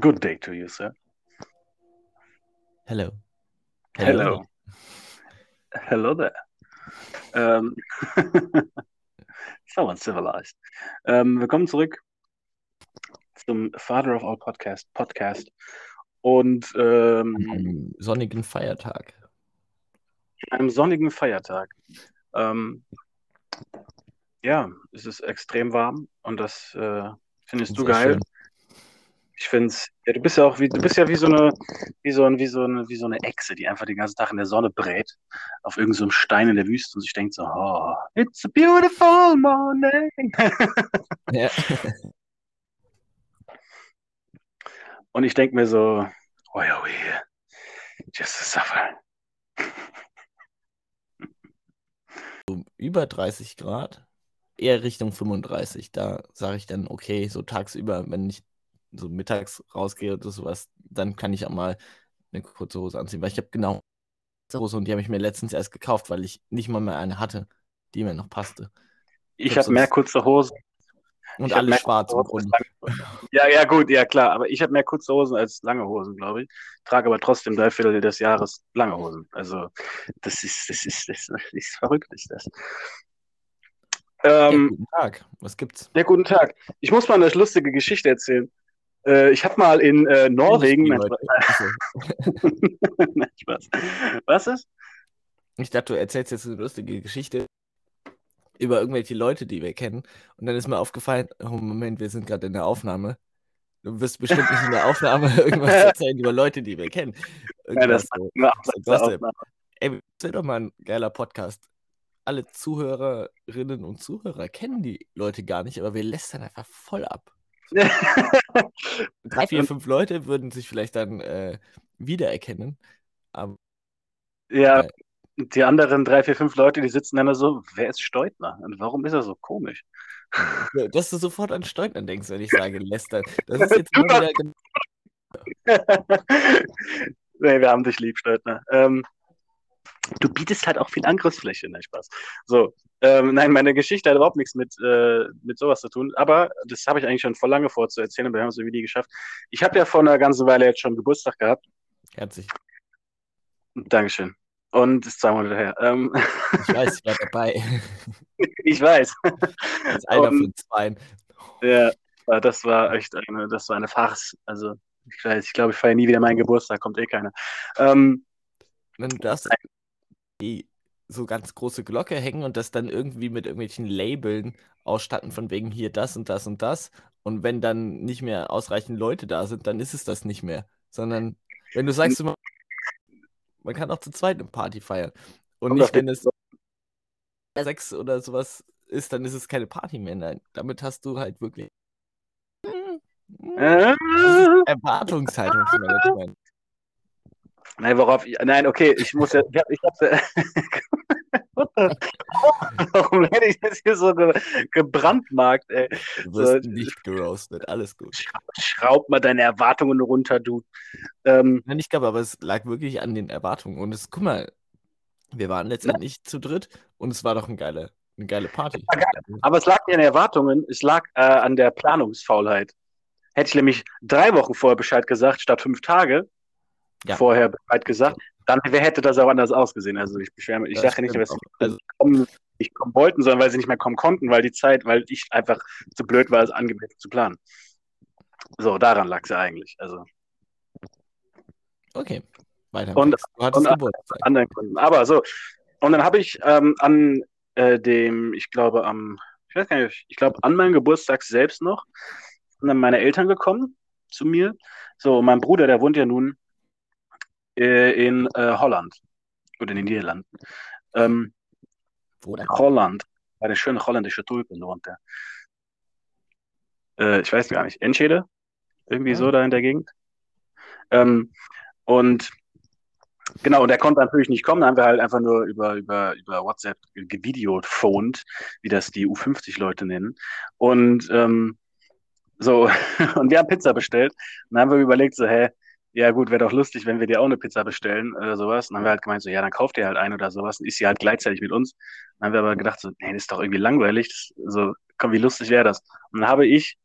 Good day to you, sir. Hello. Hello. Hello there. Ähm, so uncivilized. Ähm, willkommen zurück zum Father of All Podcast, Podcast. Und ähm, sonnigen Feiertag. einem sonnigen Feiertag. Ähm, ja, es ist extrem warm und das äh, findest du geil. schön. Ich finde es, ja, du bist ja auch wie, du bist ja wie so eine, wie so ein, wie so eine, wie so eine Echse, die einfach den ganzen Tag in der Sonne brät, auf irgendeinem so Stein in der Wüste und sich denkt so, oh, it's a beautiful morning. Ja. Und ich denke mir so, why are we here? Just to suffer. So über 30 Grad, eher Richtung 35. Da sage ich dann, okay, so tagsüber, wenn ich so mittags rausgehe oder sowas, dann kann ich auch mal eine kurze Hose anziehen. Weil ich habe genau diese Hose und die habe ich mir letztens erst gekauft, weil ich nicht mal mehr eine hatte, die mir noch passte. Ich hab habe mehr kurze Hosen. Und Ich alle schwarz im Grunde. Ja, ja, gut, ja klar, aber ich habe mehr kurze Hosen als lange Hosen, glaube ich. Trage aber trotzdem drei Viertel des Jahres lange Hosen. Also, das ist, das ist, das ist verrückt, ist das. Ja, Ähm, guten Tag. Was gibt's? Ja, guten Tag. Ich muss mal eine lustige Geschichte erzählen. Äh, ich habe mal in äh, Norwegen. Nein, Spaß. Was ist? Ich dachte, du erzählst jetzt eine lustige Geschichte über irgendwelche Leute, die wir kennen. Und dann ist mir aufgefallen, oh Moment, wir sind gerade in der Aufnahme. Du wirst bestimmt nicht in der Aufnahme irgendwas erzählen über Leute, die wir kennen. Ja, das Irgendwas so. So das. Aufnahme. Ey, das wäre doch mal ein geiler Podcast. Alle Zuhörerinnen und Zuhörer kennen die Leute gar nicht, aber wir lästern einfach voll ab. Drei, vier, fünf Leute würden sich vielleicht dann äh, wiedererkennen. Aber ja, Geil. die anderen drei, vier, fünf Leute, die sitzen dann da so, wer ist Steutner? Und warum ist er so komisch? Dass du sofort an Steuern denkst, wenn ich sage lästern. Das ist jetzt immer wieder. nee, wir haben dich lieb, Steutner. Ähm, du bietest halt auch viel Angriffsfläche, nein, Spaß. So, ähm, nein, meine Geschichte hat überhaupt nichts mit, äh, mit sowas zu tun, aber das habe ich eigentlich schon vor lange vor zu erzählen, aber wir haben es irgendwie nie geschafft. Ich habe ja vor einer ganzen Weile jetzt schon Geburtstag gehabt. Herzlich. Dankeschön. Und ist zwei Monate her. Ähm, Ich weiß, ich war dabei. ich weiß. Als einer Und- von zwei. Ja, das war echt eine, das war eine Farce. Also, ich weiß, ich glaube, ich feiere nie wieder meinen Geburtstag, kommt eh keiner. Ähm, Wenn du das die so ganz große Glocke hängen und das dann irgendwie mit irgendwelchen Labeln ausstatten, von wegen hier das und das und das. Und wenn dann nicht mehr ausreichend Leute da sind, dann ist es das nicht mehr. Sondern wenn du sagst, du, man kann auch zu zweit eine Party feiern. Und nicht, wenn es sechs oder sowas ist, dann ist es keine Party mehr. Nein, damit hast du halt wirklich äh, Erwartungshaltungsmanagement. Nein, worauf ich, nein, okay, ich muss ja, ich hab, ich hab's ja, warum werde ich jetzt hier so ge, gebrandmarkt, ey? Du wirst So, nicht geroastet, alles gut. Schraub mal deine Erwartungen runter, du. Ähm, Nein, ich glaube, aber es lag wirklich an den Erwartungen. Und es, guck mal, wir waren letztendlich zu dritt und es war doch ein geile, eine geile Party. aber es lag nicht an den Erwartungen, es lag äh, an der Planungsfaulheit. Hätte ich nämlich drei Wochen vorher Bescheid gesagt, statt fünf Tage Ja. vorher Bescheid gesagt, dann wer hätte das auch anders ausgesehen. Also ich beschwere mich. Ich sage nicht, dass sie kommen, nicht kommen wollten, sondern weil sie nicht mehr kommen konnten, weil die Zeit, weil ich einfach zu blöd war, es angemeldet zu planen. So, daran lag es ja eigentlich. Also okay, weiter. Und- du hattest und- Geburtstag. anderen Gründen. Aber so. Und dann habe ich ähm, an äh, dem, ich glaube, am, ich weiß gar nicht, ich glaube, an meinem Geburtstag selbst noch, sind dann meine Eltern gekommen zu mir. So, mein Bruder, der wohnt ja nun äh, in äh, Holland oder in den Niederlanden. Ähm, Wo denn? Holland, bei der schönen holländische Tulpen wohnt er. Äh, ich weiß gar nicht, Enschede? Irgendwie Ah. so da in der Gegend. Ähm, und genau, und er konnte natürlich nicht kommen, da haben wir halt einfach nur über, über, über WhatsApp gevideophoned, wie das die U50-Leute nennen. Und ähm, so, und wir haben Pizza bestellt. Und dann haben wir überlegt, so, hä, ja gut, wäre doch lustig, wenn wir dir auch eine Pizza bestellen oder sowas. Und dann haben wir halt gemeint, so, ja, dann kauft ihr halt eine oder sowas und isst sie halt gleichzeitig mit uns. Dann haben wir aber gedacht, so, nee, das ist doch irgendwie langweilig. Das, so, komm, wie lustig wäre das? Und dann habe ich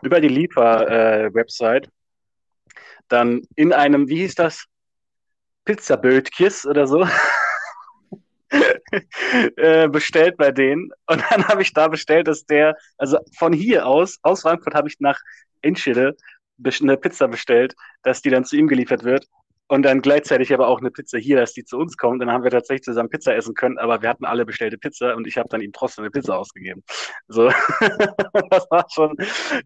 über die Liefer-Website dann in einem, wie hieß das? Pizzabötkiss oder so. Äh, bestellt bei denen. Und dann habe ich da bestellt, dass der, also von hier aus, aus Frankfurt habe ich nach Enschede eine Pizza bestellt, dass die dann zu ihm geliefert wird und dann gleichzeitig aber auch eine Pizza hier, dass die zu uns kommt. Dann haben wir tatsächlich zusammen Pizza essen können, aber wir hatten alle bestellte Pizza und ich habe dann ihm trotzdem eine Pizza ausgegeben. So, das war schon,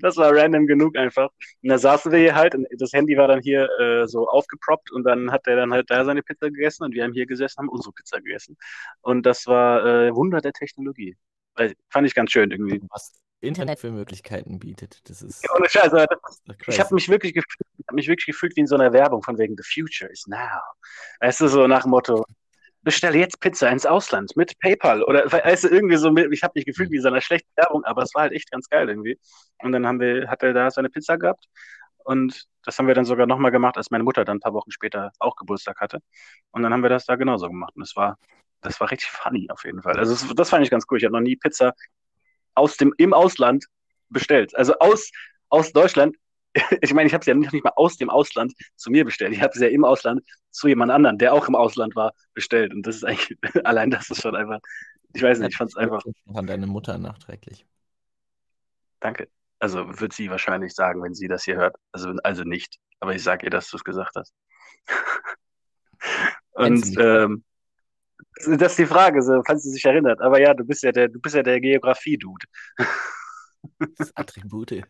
das war random genug einfach. Und da saßen wir hier halt und das Handy war dann hier äh, so aufgeproppt und dann hat er dann halt da seine Pizza gegessen und wir haben hier gesessen, haben unsere Pizza gegessen. Und das war äh, Wunder der Technologie. Also, fand ich ganz schön irgendwie. Was Internet für Möglichkeiten bietet. Das ist. Ja, ohne Scheiß, das, ich habe mich wirklich gefühlt, habe mich wirklich gefühlt wie in so einer Werbung von wegen The Future is now. Weißt du, so nach dem Motto, bestelle jetzt Pizza ins Ausland mit PayPal oder weißt du, irgendwie so, ich habe mich gefühlt wie in so einer schlechten Werbung, aber es war halt echt ganz geil irgendwie. Und dann haben wir, hat er da seine Pizza gehabt und das haben wir dann sogar nochmal gemacht, als meine Mutter dann ein paar Wochen später auch Geburtstag hatte. Und dann haben wir das da genauso gemacht. Und es war, das war richtig funny auf jeden Fall. Also das, das fand ich ganz cool. Ich habe noch nie Pizza aus dem, im Ausland bestellt. Also aus, aus Deutschland. Ich meine, ich habe es ja nicht, nicht mal aus dem Ausland zu mir bestellt. Ich habe es ja im Ausland zu jemand anderen, der auch im Ausland war, bestellt. Und das ist eigentlich, allein das ist schon einfach, ich weiß nicht, ich fand es einfach. An deine Mutter nachträglich. Danke. Also wird sie wahrscheinlich sagen, wenn sie das hier hört. Also, also nicht. Aber ich sage ihr, dass du es gesagt hast. Und ähm, das ist die Frage, so, falls sie sich erinnert. Aber ja, du bist ja der, du bist ja der Geografie-Dude. Attribute.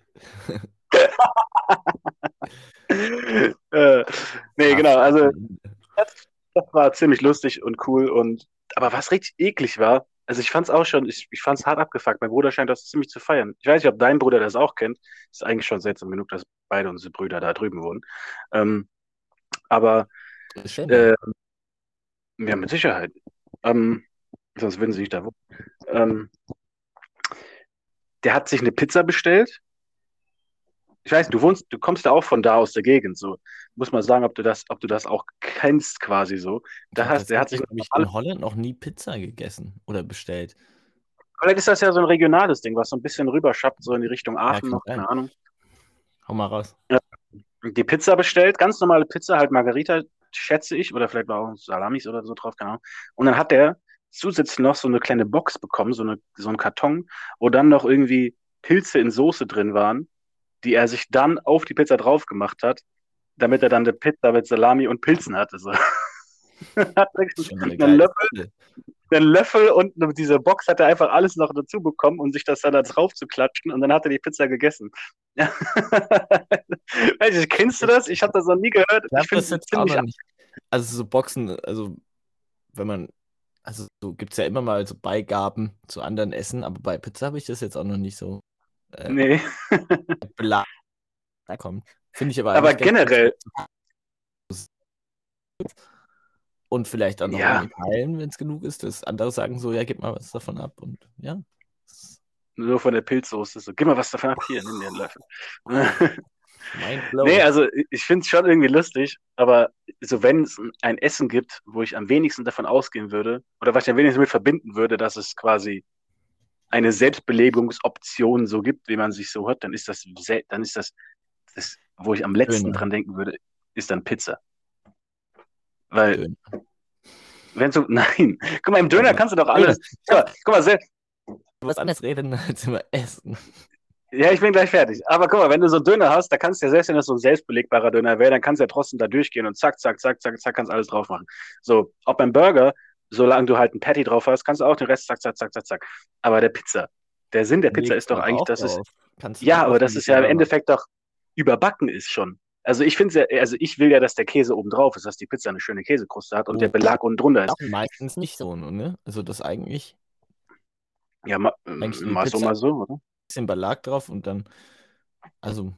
äh, nee, genau, also das, das, war ziemlich lustig und cool und aber was richtig eklig war, also ich fand es auch schon, ich, ich fand es hart abgefuckt. Mein Bruder scheint das ziemlich zu feiern. Ich weiß nicht, ob dein Bruder das auch kennt. Ist eigentlich schon seltsam genug, dass beide unsere Brüder da drüben wohnen. Ähm, aber äh, ja, mit Sicherheit. Ähm, sonst würden sie nicht da wohnen. Ähm, der hat sich eine Pizza bestellt. Ich weiß, du wohnst, du kommst ja auch von da aus der Gegend, so. Muss man sagen, ob du das, ob du das auch kennst, quasi so. Da ja, hast, der hat sich ich in Holland noch nie Pizza gegessen oder bestellt. Vielleicht ist das ja so ein regionales Ding, was so ein bisschen rüberschappt, so in die Richtung Aachen, ja, noch, keine Ahnung. Hau mal raus. Die Pizza bestellt, ganz normale Pizza, halt Margarita, schätze ich, oder vielleicht war auch Salamis oder so drauf, keine Ahnung. Und dann hat der zusätzlich noch so eine kleine Box bekommen, so, eine, so einen Karton, wo dann noch irgendwie Pilze in Soße drin waren, die er sich dann auf die Pizza drauf gemacht hat, damit er dann eine Pizza mit Salami und Pilzen hatte. So. hat einen Löffel, einen Löffel und diese Box hat er einfach alles noch dazu bekommen, um sich das dann da drauf zu klatschen und dann hat er die Pizza gegessen. Weiß ich, kennst du das? Ich habe das noch nie gehört. Ja, ich finde es ziemlich Also so Boxen, also wenn man, also so gibt es ja immer mal so Beigaben zu anderen Essen, aber bei Pizza habe ich das jetzt auch noch nicht so. Äh, nee. da kommt. Finde ich aber. Aber generell. Und vielleicht auch noch ja. teilen, wenn es genug ist. Das andere sagen so, ja, gib mal was davon ab. Und ja. Nur von der Pilzsoße. So, gib mal was davon ab. Hier, nimm dir einen Löffel. nee, also ich finde es schon irgendwie lustig, aber so wenn es ein Essen gibt, wo ich am wenigsten davon ausgehen würde, oder was ich am wenigsten mit verbinden würde, dass es quasi eine Selbstbelebungsoption so gibt, wie man sich so hört, dann ist das, dann ist das, das wo ich am letzten Döner. dran denken würde, ist dann Pizza. Weil, wenn du, nein, guck mal, im Döner kannst du doch alles. Guck mal, guck mal selbst, Du was anderes reden als über Essen. Ja, ich bin gleich fertig. Aber guck mal, wenn du so einen Döner hast, da kannst du ja selbst, wenn das so ein selbstbelegbarer Döner wäre, dann kannst du ja trotzdem da durchgehen und zack, zack, zack, zack, zack, kannst alles drauf machen. So, auch beim Burger, solange du halt ein Patty drauf hast, kannst du auch den Rest zack, zack, zack, zack, zack. Aber der Pizza, der Sinn der Pizza ist doch eigentlich, dass es. Ja, aber das ist ja im Endeffekt doch überbacken ist schon. Also ich finde ja, also ich will ja, dass der Käse oben drauf ist, dass die Pizza eine schöne Käsekruste hat und oh. der Belag unten drunter ist. Meistens nicht so, ne? Also das eigentlich. Ja, ma, mal so, mal so, oder? Ein bisschen Belag drauf und dann, also,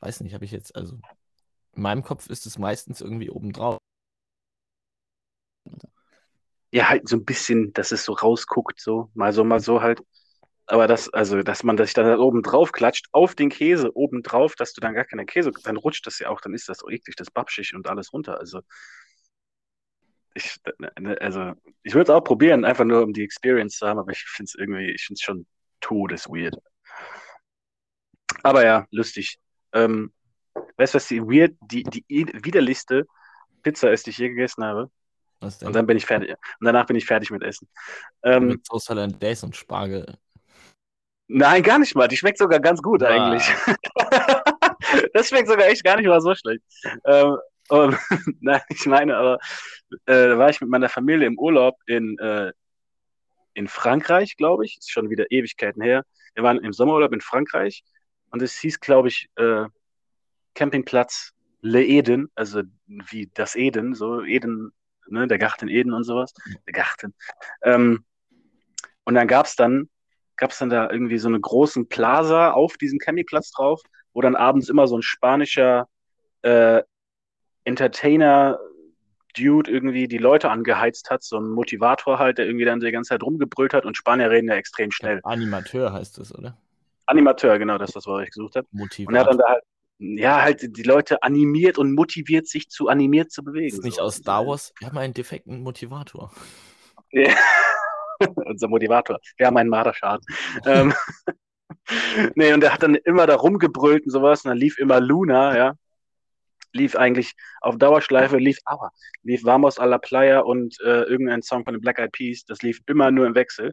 weiß nicht, habe ich jetzt, also, in meinem Kopf ist es meistens irgendwie oben drauf. Ja, halt so ein bisschen, dass es so rausguckt, so, mal so, mal so halt. Aber das, also, dass man sich dann oben drauf klatscht, auf den Käse oben drauf, dass du dann gar keine Käse, dann rutscht das ja auch, dann ist das so eklig, das babschig und alles runter. Also, ich, ne, ne, also, ich würde es auch probieren, einfach nur um die Experience zu haben, aber ich finde es irgendwie, ich finde es schon todesweird. Aber ja, lustig. Ähm, weißt du, was die weird, die, die widerlichste Pizza ist, die ich je gegessen habe? Was denn? Und dann bin ich fertig. Und danach bin ich fertig mit Essen. Ähm, Mit Hollandaise und Spargel. nein, gar nicht mal. Die schmeckt sogar ganz gut Ah. eigentlich. das schmeckt sogar echt gar nicht mal so schlecht. Ähm, und, nein, ich meine, aber äh, da war ich mit meiner Familie im Urlaub in, äh, in Frankreich, glaube ich. Ist schon wieder Ewigkeiten her. Wir waren im Sommerurlaub in Frankreich und es hieß, glaube ich, äh, Campingplatz Le Eden, also wie das Eden, so Eden, ne, der Garten Eden und sowas. Der Garten. Ähm, und dann gab es dann, gab's dann da irgendwie so eine großen Plaza auf diesem Campingplatz drauf, wo dann abends immer so ein spanischer äh, Entertainer Dude irgendwie die Leute angeheizt hat, so ein Motivator halt, der irgendwie dann die ganze Zeit rumgebrüllt hat und Spanier reden ja extrem schnell. Animateur heißt es, oder? Animateur, genau, das ist das, was ich gesucht habe. Und er hat dann Motivator. da halt, ja, halt die Leute animiert und motiviert, sich zu animiert zu bewegen. Ist nicht so. aus Star Wars? Wir haben einen defekten Motivator. Ja. Unser Motivator. Wir haben einen Marderschaden. ähm, nee, und er hat dann immer da rumgebrüllt und sowas. Und dann lief immer Luna, ja. Lief eigentlich auf Dauerschleife, lief, aua, lief Vamos a la Playa und äh, irgendein Song von den Black Eyed Peas. Das lief immer nur im Wechsel.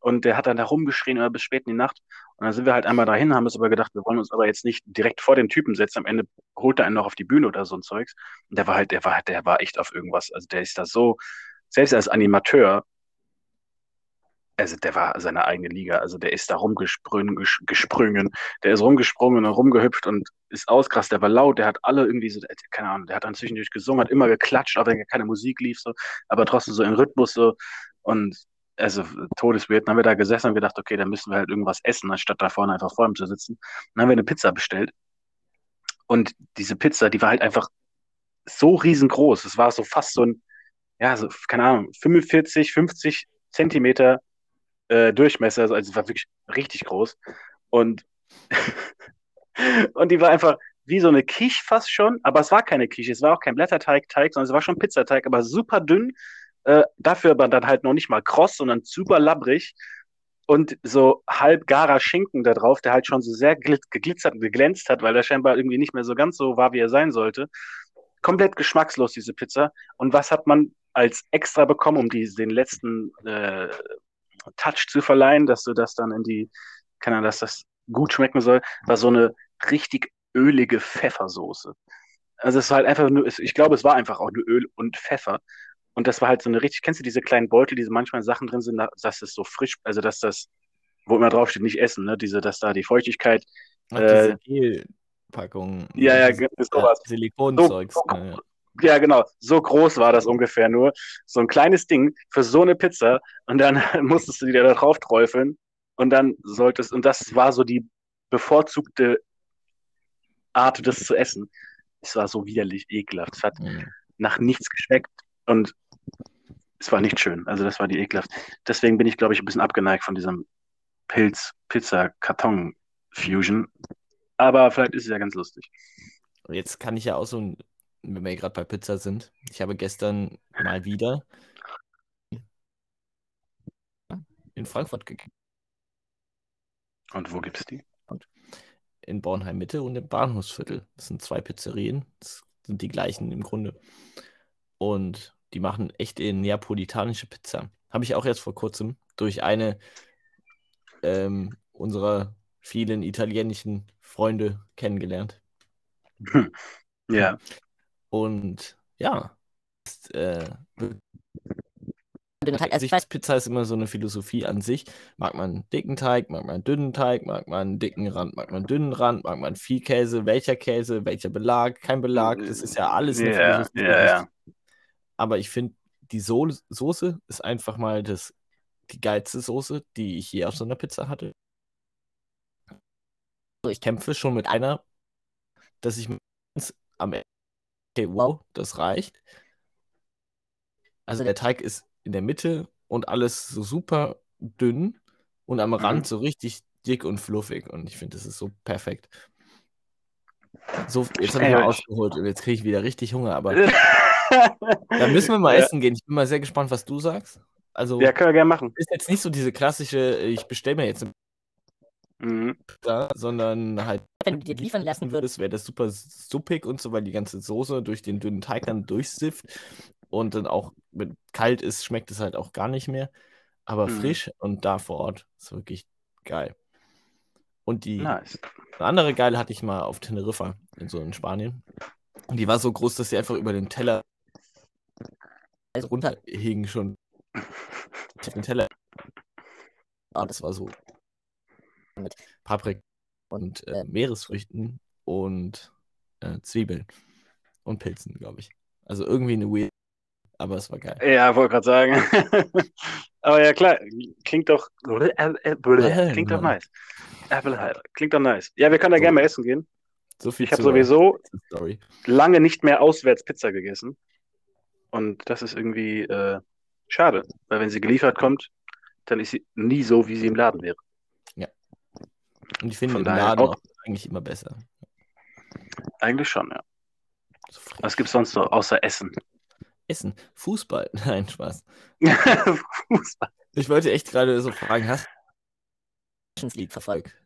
Und der hat dann da rumgeschrien bis spät in die Nacht. Und dann sind wir halt einmal dahin, haben uns aber gedacht, wir wollen uns aber jetzt nicht direkt vor den Typen setzen. Am Ende holt er einen noch auf die Bühne oder so ein Zeugs. Und der war halt, der war halt, der war echt auf irgendwas. Also der ist da so, selbst als Animateur, also der war seine eigene Liga. Also der ist da rumgesprungen, ges- gesprungen, der ist rumgesprungen und rumgehüpft und ist auskrass. Der war laut, der hat alle irgendwie so, keine Ahnung, der hat dann zwischendurch gesungen, hat immer geklatscht, auch wenn keine Musik lief, so, aber trotzdem so im Rhythmus so. Und also todesweird. Dann haben wir da gesessen und gedacht, okay, dann müssen wir halt irgendwas essen, anstatt da vorne einfach vor ihm zu sitzen. Dann haben wir eine Pizza bestellt. Und diese Pizza, die war halt einfach so riesengroß. Es war so fast so ein, ja, so, keine Ahnung, 45, 50 Zentimeter äh, Durchmesser. Also es war wirklich richtig groß. Und, und die war einfach wie so eine Quiche fast schon, aber es war keine Quiche, es war auch kein Blätterteig, Teig, sondern es war schon Pizzateig, aber super dünn. Äh, dafür aber dann halt noch nicht mal kross, sondern super labbrig. Und so halb garer Schinken da drauf, der halt schon so sehr glit- geglitzert und geglänzt hat, weil er scheinbar irgendwie nicht mehr so ganz so war, wie er sein sollte. Komplett geschmackslos, diese Pizza. Und was hat man als extra bekommen, um die, den letzten äh, Touch zu verleihen, dass du das dann in die, keine Ahnung, dass das gut schmecken soll, war so eine richtig ölige Pfeffersoße. Also es war halt einfach nur, ich glaube, es war einfach auch nur Öl und Pfeffer. Und das war halt so eine richtig, kennst du diese kleinen Beutel, die so manchmal Sachen drin sind, dass es so frisch, also dass das, wo immer draufsteht, nicht essen, ne? Diese, dass da die Feuchtigkeit, Ach, Äh, diese Gelpackung. ja, ja, ist sowas. Silikonzeugs. So- ne, ja. Ja, genau. So groß war das ungefähr nur. So ein kleines Ding für so eine Pizza. Und dann musstest du die da drauf träufeln. Und dann solltest, und das war so die bevorzugte Art, das zu essen. Es war so widerlich, ekelhaft. Es hat Mhm. nach nichts geschmeckt und es war nicht schön. Also das war die ekelhaft. Deswegen bin ich, glaube ich, ein bisschen abgeneigt von diesem Pilz-Pizza-Karton-Fusion. Aber vielleicht ist es ja ganz lustig. Jetzt kann ich ja auch so, ein- wenn wir gerade bei Pizza sind, ich habe gestern mal wieder in Frankfurt gegessen, Und wo gibt's die? in Bornheim Mitte und im Bahnhofsviertel. Das sind zwei Pizzerien, das sind die gleichen im Grunde. Und die machen echt neapolitanische Pizza. Habe ich auch erst vor kurzem durch eine ähm, unserer vielen italienischen Freunde kennengelernt. Ja. Und ja, ist, äh. Also ich sich, weiß, Pizza ist immer so eine Philosophie an sich. Mag man dicken Teig, mag man einen dünnen Teig, mag man einen dicken Rand, mag man dünnen Rand, mag man viel Käse, welcher Käse, welcher Belag, kein Belag. Das ist ja alles eine Ja, Philosophie. ja, ja. Aber ich finde, die so Soße ist einfach mal das, die geilste Soße, die ich je auf so einer Pizza hatte. Also Ich kämpfe schon mit einer, dass ich am Ende, okay, wow, das reicht. Also der Teig ist in der Mitte und alles so super dünn und am Mhm. Rand so richtig dick und fluffig. Und ich finde, das ist so perfekt. So, jetzt habe ich mal Ja. ausgeholt und jetzt kriege ich wieder richtig Hunger, aber da müssen wir mal ja. essen gehen. Ich bin mal sehr gespannt, was du sagst. Also, Ja, können wir gerne machen. ist jetzt nicht so diese klassische, ich bestelle mir jetzt eine Mhm. da, sondern halt, wenn du dir liefern lassen würdest, wäre das super suppig und so, weil die ganze Soße durch den dünnen Teig dann durchsifft und dann auch, wenn kalt ist, schmeckt es halt auch gar nicht mehr. Aber Mhm. frisch und da vor Ort ist wirklich geil. Und die Nice. eine andere geile hatte ich mal auf Teneriffa, in so in Spanien. Und die war so groß, dass sie einfach über den Teller also runterhing schon. Auf den Teller. Ah, das war so mit Paprika und äh, Meeresfrüchten und äh, Zwiebeln und Pilzen, glaube ich. Also irgendwie eine weird, aber es war geil. Ja, wollte gerade sagen. Aber ja, klar, klingt doch, klingt doch nice. Klingt doch nice. Ja, wir können da So. gerne mal essen gehen. So Ich habe sowieso Story. lange nicht mehr auswärts Pizza gegessen. Und das ist irgendwie äh, schade, weil wenn sie geliefert kommt, dann ist sie nie so, wie sie im Laden wäre. Und ich finde daher Laden auch- eigentlich immer besser. Eigentlich schon, ja. So. Was gibt's sonst noch außer Essen? Essen, Fußball, nein, Spaß. Fußball. Ich wollte echt gerade so fragen, hast du Nations League verfolgt?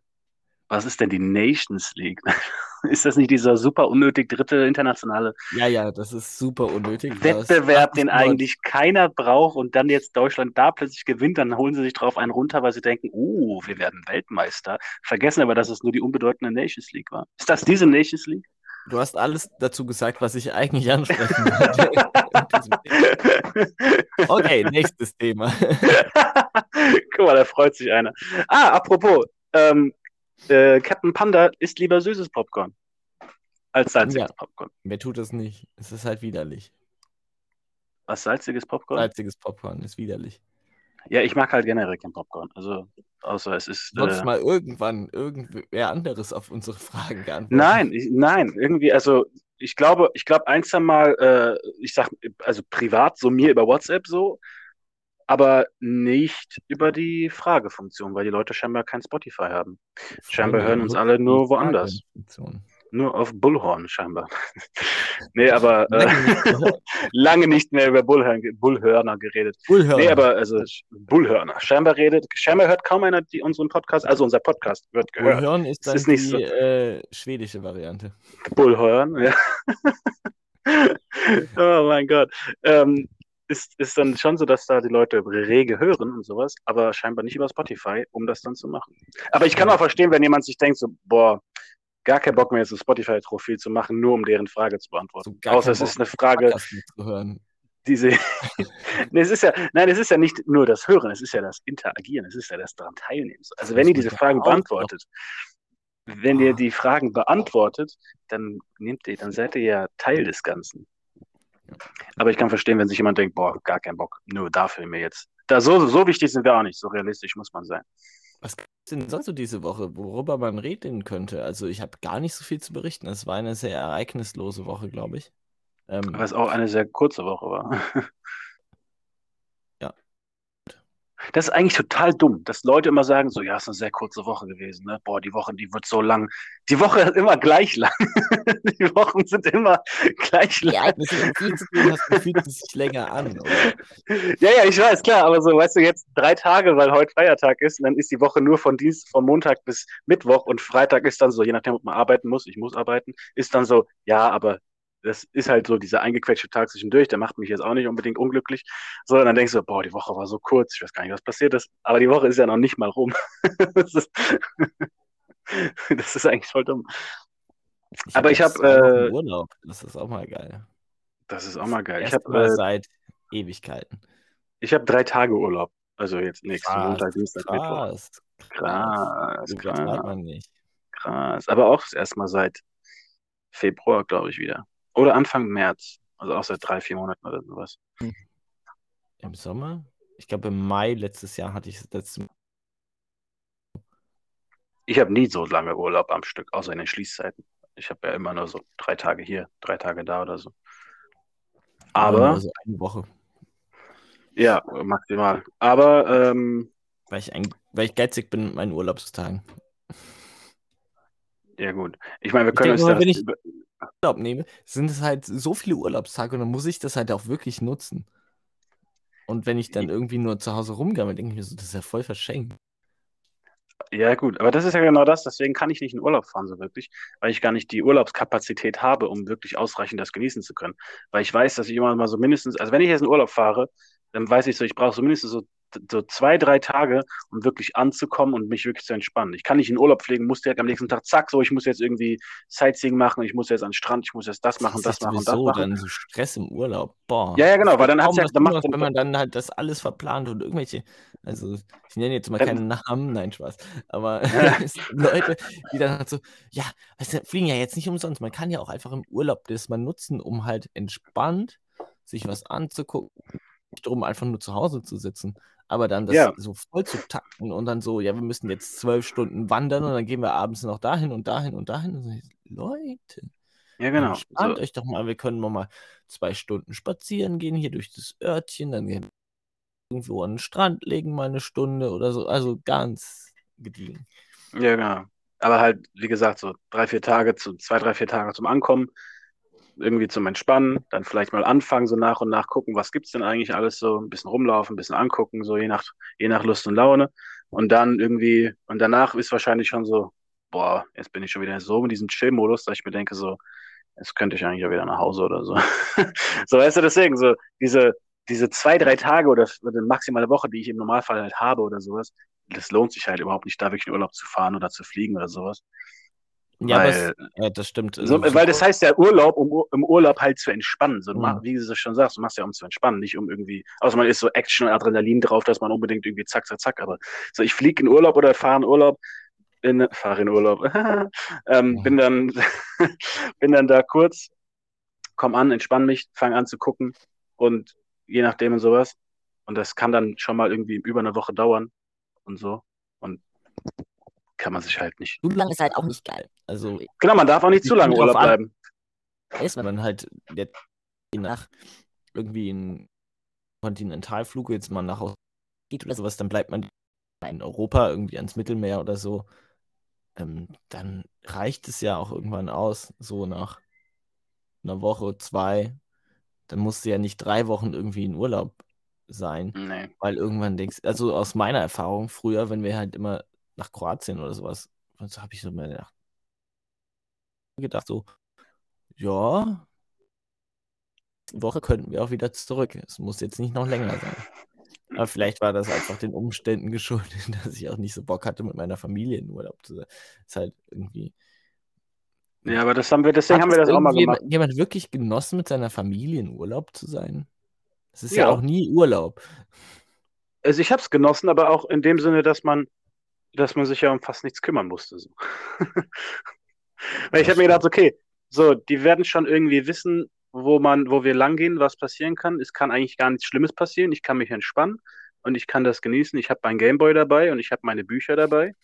Was ist denn die Nations League? Ist das nicht dieser super unnötig dritte internationale Ja, ja, das ist super unnötig. Wettbewerb, den eigentlich keiner braucht und dann jetzt Deutschland da plötzlich gewinnt, dann holen sie sich drauf einen runter, weil sie denken, oh, wir werden Weltmeister. Vergessen aber, dass es nur die unbedeutende Nations League war. Ist das diese Nations League? Du hast alles dazu gesagt, was ich eigentlich ansprechen wollte. okay, nächstes Thema. Guck mal, da freut sich einer. Ah, apropos, ähm, äh, Captain Panda isst lieber süßes Popcorn als salziges Ja. Popcorn. Wer tut das nicht? Es ist halt widerlich. Was salziges Popcorn? Salziges Popcorn ist widerlich. Ja, ich mag halt generell kein Popcorn. Also, außer es ist. Sonst Äh, mal irgendwann irgendwer anderes auf unsere Fragen geantworten. nein, ich, nein, irgendwie, also ich glaube, ich glaube, ein, zwei Mal, äh, ich sag, also privat, so mir über WhatsApp so, aber nicht über die Fragefunktion, weil die Leute scheinbar kein Spotify haben. Scheinbar hören uns alle nur woanders. Nur auf Bullhorn scheinbar. nee, aber äh, Lange nicht mehr über Bullhörn, Bullhörner geredet. Bullhörner. Nee, aber also Bullhörner. Scheinbar redet, scheinbar hört kaum einer die, unseren Podcast, also unser Podcast wird gehört. Bullhörn ist dann ist die so. äh, schwedische Variante. Bullhorn, ja. oh mein Gott. Ähm, ist, ist dann schon so, dass da die Leute rege hören und sowas, aber scheinbar nicht über Spotify, um das dann zu machen. Aber ich kann auch verstehen, wenn jemand sich denkt, so, boah, gar keinen Bock mehr, jetzt ein Spotify-Profil zu machen, nur um deren Frage zu beantworten. So Außer es ist eine Frage, diese. nee, es ist ja, nein, es ist ja nicht nur das Hören, es ist ja das Interagieren, es ist ja das daran Teilnehmen. Also wenn ihr diese Fragen beantwortet, wenn ihr Ah. die Fragen beantwortet, dann nehmt ihr, dann seid ihr ja Teil des Ganzen. Aber ich kann verstehen, wenn sich jemand denkt, boah, gar keinen Bock, nur dafür mir jetzt. Da so, so wichtig sind wir auch nicht, so realistisch muss man sein. Was gibt es denn sonst so diese Woche, worüber man reden könnte? Also ich habe gar nicht so viel zu berichten. Es war eine sehr ereignislose Woche, glaube ich. Ähm, Was auch eine sehr kurze Woche war. Ja. Das ist eigentlich total dumm, dass Leute immer sagen, so, ja, es ist eine sehr kurze Woche gewesen, ne? Boah, die Woche, die wird so lang. Die Woche ist immer gleich lang. Die Wochen sind immer gleich lang. Tun, hast, dann fühlt es sich länger an. Oder? Ja, ja, ich weiß, klar, aber so, weißt du, jetzt drei Tage, weil heute Feiertag ist, und dann ist die Woche nur von Dienst, von Montag bis Mittwoch und Freitag ist dann so, je nachdem, ob man arbeiten muss, ich muss arbeiten, ist dann so, ja, aber das ist halt so dieser eingequetschte Tag zwischendurch, der macht mich jetzt auch nicht unbedingt unglücklich. So, und dann denkst du, boah, die Woche war so kurz, ich weiß gar nicht, was passiert ist, aber die Woche ist ja noch nicht mal rum. das, ist, das ist eigentlich voll dumm. Aber ich jetzt hab, zwei Wochen äh, Urlaub. Das ist auch mal geil. Das ist auch mal geil. Ich habe äh, seit Ewigkeiten. ich hab drei Tage Urlaub. Also jetzt nächsten Montag, Dienstag, Mittwoch. Krass. Krass, So krass, man nicht. krass. Aber auch erstmal seit Februar, glaube ich, wieder. Oder Anfang März. Also auch seit drei, vier Monaten oder sowas. Im Sommer? Ich glaube, im Mai letztes Jahr hatte ich das letzte Mal. Ich habe nie so lange Urlaub am Stück, außer in den Schließzeiten. Ich habe ja immer nur so drei Tage hier, drei Tage da oder so. Aber, Also eine Woche. ja, maximal. Aber, ähm, Weil ich, ein, weil ich geizig bin mit meinen Urlaubstagen. ja gut. Ich meine, wir können uns denke mal, das wenn ich- Urlaub nehme, sind es halt so viele Urlaubstage und dann muss ich das halt auch wirklich nutzen. Und wenn ich dann irgendwie nur zu Hause rumgammel, denke ich mir so, das ist ja voll verschenkt. Ja, gut, aber das ist ja genau das, deswegen kann ich nicht in Urlaub fahren, so wirklich, weil ich gar nicht die Urlaubskapazität habe, um wirklich ausreichend das genießen zu können. Weil ich weiß, dass ich immer mal so mindestens, also wenn ich jetzt in Urlaub fahre, dann weiß ich so, ich brauche so mindestens so, so zwei, drei Tage, um wirklich anzukommen und mich wirklich zu entspannen. Ich kann nicht in Urlaub fliegen, muss direkt am nächsten Tag, zack, so, ich muss jetzt irgendwie Sightseeing machen, ich muss jetzt an den Strand, ich muss jetzt das machen, das, das machen, das machen. dann so Stress im Urlaub, boah. Ja, ja, genau, weil dann hat ja, dann macht, wenn man dann halt das alles verplant und irgendwelche, also ich nenne jetzt mal keinen Namen, nein, Spaß, aber Leute, die dann halt so, ja, also fliegen ja jetzt nicht umsonst, man kann ja auch einfach im Urlaub das mal nutzen, um halt entspannt sich was anzugucken, darum, einfach nur zu Hause zu sitzen. Aber dann das ja. so voll zu takten und dann so, ja, wir müssen jetzt zwölf Stunden wandern und dann gehen wir abends noch dahin und dahin und dahin. Und so, Leute, ja, genau. Entspannt so. euch doch mal, wir können mal zwei Stunden spazieren gehen hier durch das Örtchen, dann gehen wir irgendwo an den Strand legen, mal eine Stunde oder so. Also ganz gediegen. Ja, genau. Aber halt, wie gesagt, so drei, vier Tage, zu, zwei, drei, vier Tage zum Ankommen irgendwie zum Entspannen, dann vielleicht mal anfangen, so nach und nach gucken, was gibt es denn eigentlich alles so, ein bisschen rumlaufen, ein bisschen angucken, so je nach, je nach Lust und Laune. Und dann irgendwie, und danach ist wahrscheinlich schon so, boah, jetzt bin ich schon wieder so in diesem Chill-Modus, dass ich mir denke, so, jetzt könnte ich eigentlich auch wieder nach Hause oder so. so, weißt du, deswegen, so, diese, diese zwei, drei Tage oder eine maximale Woche, die ich im Normalfall halt habe oder sowas, das lohnt sich halt überhaupt nicht, da wirklich in Urlaub zu fahren oder zu fliegen oder sowas. Ja, weil, es, ja, das stimmt. So, weil das heißt ja Urlaub, um im Urlaub halt zu entspannen. So, mhm. Wie du es schon sagst, du machst ja um zu entspannen, nicht um irgendwie, außer man ist so Action und Adrenalin drauf, dass man unbedingt irgendwie zack, zack, zack. Aber so, ich fliege in Urlaub oder fahre in Urlaub, in, fahre in Urlaub, ähm, mhm. bin dann, bin dann da kurz, komm an, entspann mich, fang an zu gucken und je nachdem und sowas. Und das kann dann schon mal irgendwie über eine Woche dauern und so. Und kann man sich halt nicht. Zu lange ist halt auch nicht geil. Also, genau, man darf auch nicht zu lange Urlaub bleiben. Ist, wenn man halt jetzt nach irgendwie einen Kontinentalflug jetzt mal nach Hause geht oder sowas, dann bleibt man in Europa irgendwie ans Mittelmeer oder so. Ähm, dann reicht es ja auch irgendwann aus, so nach einer Woche, zwei. Dann musst du ja nicht drei Wochen irgendwie in Urlaub sein. Nee. Weil irgendwann denkst, also aus meiner Erfahrung früher, wenn wir halt immer nach Kroatien oder sowas. So habe ich so mir gedacht, gedacht, so, ja, Woche könnten wir auch wieder zurück. Es muss jetzt nicht noch länger sein. Aber vielleicht war das einfach den Umständen geschuldet, dass ich auch nicht so Bock hatte, mit meiner Familie in Urlaub zu sein. Ist halt irgendwie. Ja, aber das haben wir, deswegen haben wir das auch mal gemacht. Jemand wirklich genossen, mit seiner Familie in Urlaub zu sein? Es ist ja. ja. auch nie Urlaub. Also ich habe es genossen, aber auch in dem Sinne, dass man dass man sich ja um fast nichts kümmern musste. So. Weil ich habe mir gedacht, okay, so, die werden schon irgendwie wissen, wo man, wo wir langgehen, was passieren kann. Es kann eigentlich gar nichts Schlimmes passieren. Ich kann mich entspannen und ich kann das genießen. Ich habe meinen Gameboy dabei und ich habe meine Bücher dabei.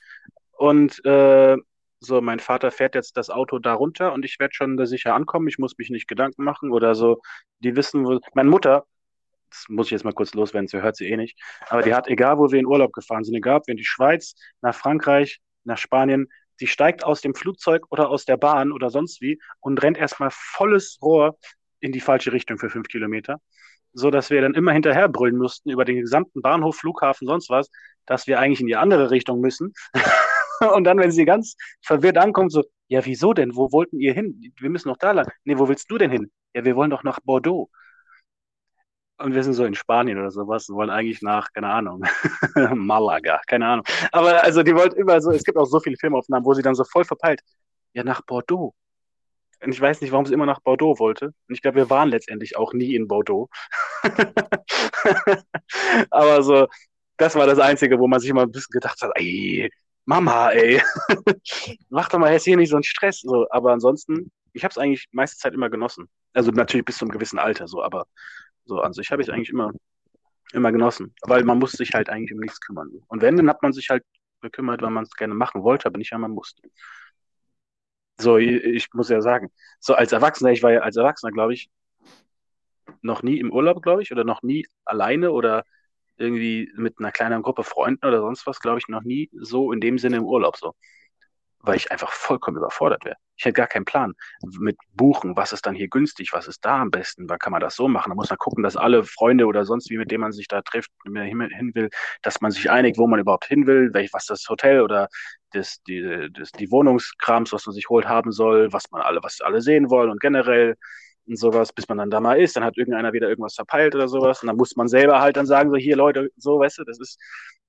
Und äh, so, mein Vater fährt jetzt das Auto da runter und ich werde schon da sicher ankommen. Ich muss mich nicht Gedanken machen oder so. Die wissen, wo. Meine Mutter, das muss ich jetzt mal kurz loswerden, sie hört sie eh nicht. Aber die hat, egal wo wir in Urlaub gefahren sind, egal ob wir in die Schweiz, nach Frankreich, nach Spanien, die steigt aus dem Flugzeug oder aus der Bahn oder sonst wie und rennt erstmal volles Rohr in die falsche Richtung für fünf Kilometer. So dass wir dann immer hinterher brüllen mussten über den gesamten Bahnhof, Flughafen, sonst was, dass wir eigentlich in die andere Richtung müssen. und dann, wenn sie ganz verwirrt ankommt, so, ja, wieso denn? Wo wollten ihr hin? Wir müssen noch da lang. Nee, wo willst du denn hin? Ja, wir wollen doch nach Bordeaux und wir sind so in Spanien oder sowas und wollen eigentlich nach, keine Ahnung, Malaga, keine Ahnung. Aber also die wollte immer so, es gibt auch so viele Filmaufnahmen, wo sie dann so voll verpeilt, ja, nach Bordeaux. Und ich weiß nicht, warum sie immer nach Bordeaux wollte. Und ich glaube, wir waren letztendlich auch nie in Bordeaux. Aber so, das war das Einzige, wo man sich immer ein bisschen gedacht hat, ey, Mama, ey, mach doch mal jetzt hier nicht so einen Stress. So, aber ansonsten, ich habe es eigentlich meiste Zeit immer genossen. Also natürlich bis zu einem gewissen Alter, so, aber so an sich habe ich eigentlich immer, immer genossen, weil man muss sich halt eigentlich um nichts kümmern. Und wenn, dann hat man sich halt gekümmert, weil man es gerne machen wollte, aber nicht, weil man musste. So, ich muss ja sagen, so als Erwachsener, ich war ja als Erwachsener, glaube ich, noch nie im Urlaub, glaube ich, oder noch nie alleine oder irgendwie mit einer kleinen Gruppe Freunden oder sonst was, glaube ich, noch nie so in dem Sinne im Urlaub so. weil ich einfach vollkommen überfordert wäre. Ich hätte gar keinen Plan mit Buchen, was ist dann hier günstig, was ist da am besten, wann kann man das so machen. Da muss man gucken, dass alle Freunde oder sonst wie, mit denen man sich da trifft, hin will, dass man sich einigt, wo man überhaupt hin will, was das Hotel oder das, die, das, die Wohnungskrams, was man sich holt, haben soll, was man alle, was alle sehen wollen und generell und sowas, bis man dann da mal ist, dann hat irgendeiner wieder irgendwas verpeilt oder sowas und dann muss man selber halt dann sagen, so hier Leute, so, weißt du, das ist,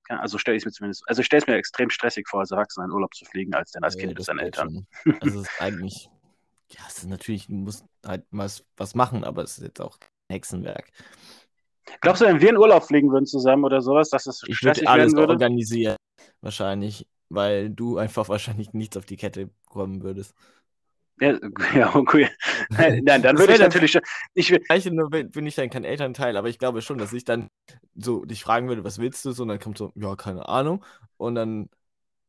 also stelle ich es mir zumindest, also stelle es mir extrem stressig vor, als Erwachsener in Urlaub zu fliegen, als dann als Kind mit seinen Eltern. Schon. Also es ist eigentlich, ja, es ist natürlich, du musst halt was, was machen, aber es ist jetzt auch Hexenwerk. Glaubst du, wenn wir in Urlaub fliegen würden zusammen oder sowas, dass es ich stressig würde alles werden würde? organisieren, wahrscheinlich, weil du einfach wahrscheinlich nichts auf die Kette kommen würdest. Ja, ja okay. Nein, dann würde ich natürlich schon. Ich will, nur bin ich dann kein Elternteil, aber ich glaube schon, dass ich dann so dich fragen würde, was willst du? So, und dann kommt so, ja, keine Ahnung. Und dann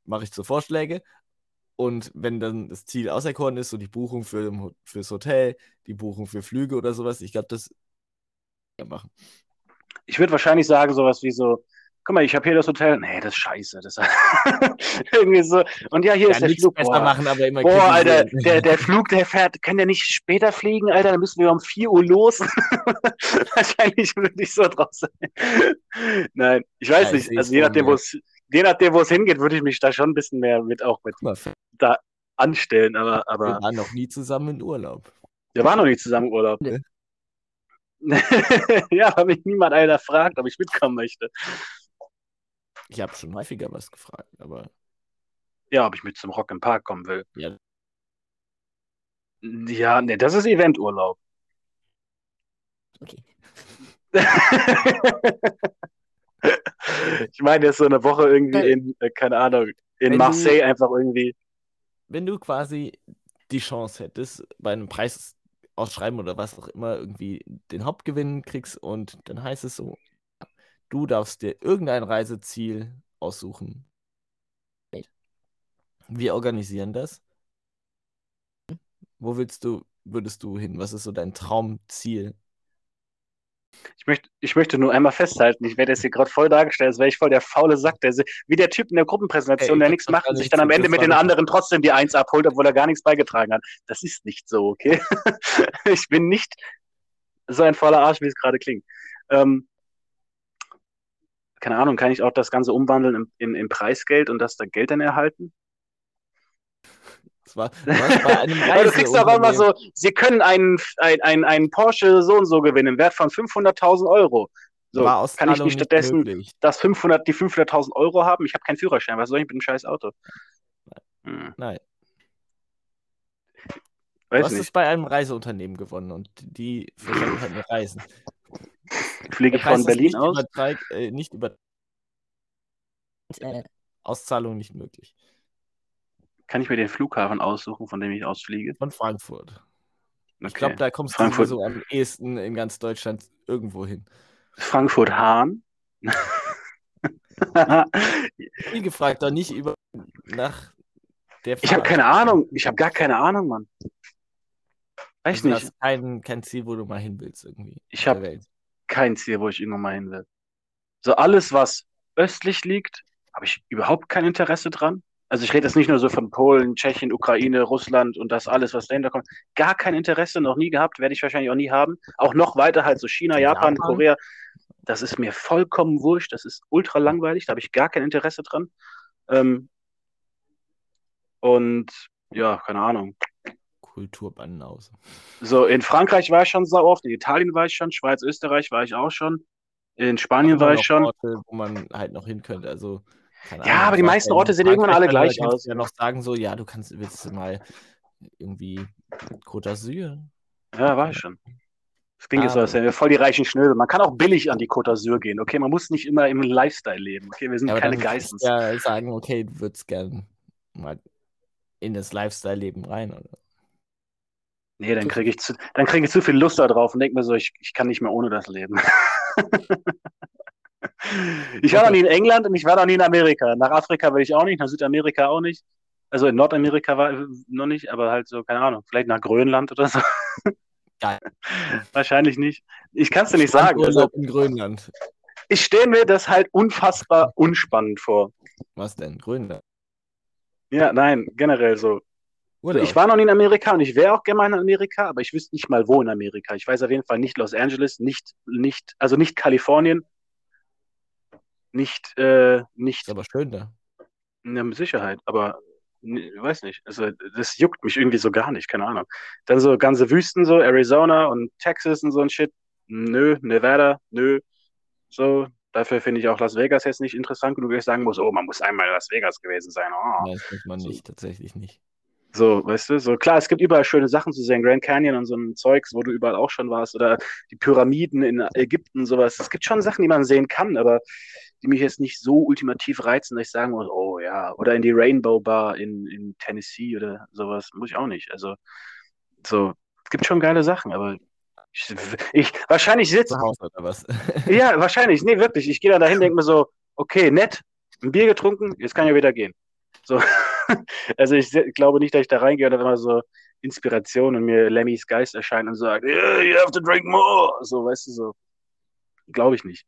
mache ich so Vorschläge. Und wenn dann das Ziel auserkoren ist, so die Buchung für, fürs Hotel, die Buchung für Flüge oder sowas, ich glaube, das machen. Ich würde wahrscheinlich sagen, sowas wie so, guck mal, ich habe hier das Hotel. Nee, das ist scheiße. Das irgendwie so. Und ja, hier ja, ist der Flug. Boah, machen, boah Alter, der, der Flug, der fährt, kann der nicht später fliegen, Alter? Dann müssen wir um 4 Uhr los. Wahrscheinlich würde ich so drauf sein. Nein, ich weiß ja, nicht. Also je nachdem, wo es, je nachdem, wo es hingeht, würde ich mich da schon ein bisschen mehr mit auch mit da anstellen. Aber, aber. Wir waren noch nie zusammen in Urlaub. Wir waren noch nie zusammen im Urlaub. Nee. ja, habe mich niemand einer fragt, ob ich mitkommen möchte. Ich habe schon häufiger was gefragt, aber. Ja, ob ich mit zum Rock im Park kommen will. Ja. Ja, ne, das ist Eventurlaub. Okay. ich meine, jetzt so eine Woche irgendwie in, äh, keine Ahnung, in wenn Marseille du, einfach irgendwie. Wenn du quasi die Chance hättest, bei einem Preis ausschreiben oder was auch immer, irgendwie den Hauptgewinn kriegst und dann heißt es so, Du darfst dir irgendein Reiseziel aussuchen. Wir organisieren das. Wo willst du, würdest du hin? Was ist so dein Traumziel? Ich möchte, ich möchte nur einmal festhalten, ich werde jetzt hier gerade voll dargestellt, als wäre ich voll der faule Sack, der, wie der Typ in der Gruppenpräsentation, hey, der nichts macht und sich dann am Ende mit den anderen trotzdem die Eins abholt, obwohl er gar nichts beigetragen hat. Das ist nicht so, okay? ich bin nicht so ein fauler Arsch, wie es gerade klingt. Ähm, keine Ahnung, kann ich auch das Ganze umwandeln in, in, in Preisgeld und das da Geld dann erhalten? Das war, das bei einem du kriegst aber immer so, sie können einen, ein, ein, einen Porsche so und so gewinnen, im Wert von 500.000 Euro. So, kann ich nicht stattdessen möglich. das 500, die 500.000 Euro haben? Ich habe keinen Führerschein, was soll ich mit dem scheiß Auto? Hm. Nein. Weiß du hast nicht. es bei einem Reiseunternehmen gewonnen und die verschenken halt nur Reisen. Fliege ich von Berlin aus? Über, äh, nicht über äh, Auszahlung nicht möglich. Kann ich mir den Flughafen aussuchen, von dem ich ausfliege? Von Frankfurt. Okay. Ich glaube, da kommst Frankfurt. du so am ehesten in ganz Deutschland irgendwo hin. Frankfurt-Hahn? Wie gefragt, doch nicht über nach der Fahrt. Ich habe keine Ahnung. Ich habe gar keine Ahnung, Mann. Weiß also nicht. Du hast kein, kein Ziel, wo du mal hin willst irgendwie. Ich habe kein Ziel, wo ich irgendwann mal hin will. So alles, was östlich liegt, habe ich überhaupt kein Interesse dran. Also ich rede jetzt nicht nur so von Polen, Tschechien, Ukraine, Russland und das alles, was dahinter kommt. Gar kein Interesse, noch nie gehabt, werde ich wahrscheinlich auch nie haben. Auch noch weiter halt so China, Japan, Japan. Korea. Das ist mir vollkommen wurscht. Das ist ultra langweilig. Da habe ich gar kein Interesse dran. Ähm, und ja, keine Ahnung. Kulturbandenhaus. So, in Frankreich war ich schon so oft, in Italien war ich schon, Schweiz, Österreich war ich auch schon, in Spanien war ich schon. Orte, wo man halt noch hin könnte, also. ja, Ahnung, aber die meisten Orte sehen irgendwann alle gleich aus. ja noch sagen so, ja, du kannst, willst du mal irgendwie Côte d'Azur? Ja, war ich schon. Das klingt ah, jetzt so, als wären wir voll die reichen Schnösel. Man kann auch billig an die Côte d'Azur gehen, okay? Man muss nicht immer im Lifestyle leben, okay? Wir sind ja, keine Geistens. Ja, sagen, okay, du würdest gerne mal in das Lifestyle-Leben rein, oder? Nee, dann kriege ich, zu, krieg ich zu viel Lust da drauf und denke mir so, ich, ich kann nicht mehr ohne das leben. ich war noch nie in England und ich war noch nie in Amerika. Nach Afrika will ich auch nicht, nach Südamerika auch nicht. Also in Nordamerika war noch nicht, aber halt so, keine Ahnung, vielleicht nach Grönland oder so. Geil. Wahrscheinlich nicht. Ich kann es dir nicht sagen. Also, in Grönland. Ich stelle mir das halt unfassbar unspannend vor. Was denn? Grönland? Ja, nein, generell so. Urlaub. Ich war noch nie in Amerika und ich wäre auch gerne mal in Amerika, aber ich wüsste nicht mal wo in Amerika. Ich weiß auf jeden Fall nicht Los Angeles, nicht, nicht, also nicht Kalifornien, nicht, äh, nicht, Ist aber schön da. ja, mit Sicherheit, aber ne, weiß nicht. Also das juckt mich irgendwie so gar nicht, keine Ahnung. Dann so ganze Wüsten, so Arizona und Texas und so ein Shit. Nö, Nevada, nö. So, dafür finde ich auch Las Vegas jetzt nicht interessant genug, dass ich sagen muss, oh, man muss einmal in Las Vegas gewesen sein. Oh. Ja, das muss man nicht, tatsächlich nicht. So, weißt du, so klar, es gibt überall schöne Sachen zu sehen, Grand Canyon und so ein Zeugs, wo du überall auch schon warst, oder die Pyramiden in Ägypten, sowas. Es gibt schon Sachen, die man sehen kann, aber die mich jetzt nicht so ultimativ reizen, dass ich sagen muss, oh ja, oder in die Rainbow Bar in, in Tennessee oder sowas, muss ich auch nicht. Also, so, es gibt schon geile Sachen, aber ich, ich wahrscheinlich sitze, ja, wahrscheinlich, nee, wirklich, ich gehe dann dahin, denke mir so, okay, nett, ein Bier getrunken, jetzt kann ich ja wieder gehen. So, also ich glaube nicht, dass ich da reingehe und dann immer so Inspiration und mir Lemmys Geist erscheint und sagt, yeah, you have to drink more. So, weißt du, so. Glaube ich nicht.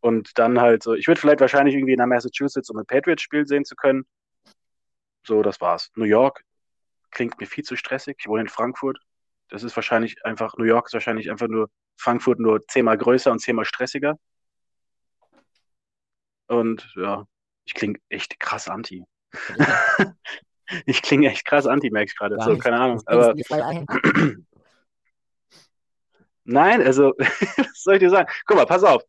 Und dann halt so, ich würde vielleicht wahrscheinlich irgendwie nach Massachusetts, um ein Patriots-Spiel sehen zu können. So, das war's. New York klingt mir viel zu stressig. Ich wohne in Frankfurt. Das ist wahrscheinlich einfach, New York ist wahrscheinlich einfach nur Frankfurt nur zehnmal größer und zehnmal stressiger. Und ja, ich klinge echt krass anti. ich klinge echt krass anti, merke ich gerade. So, keine Ahnung. Aber nein, also, was soll ich dir sagen? Guck mal, pass auf.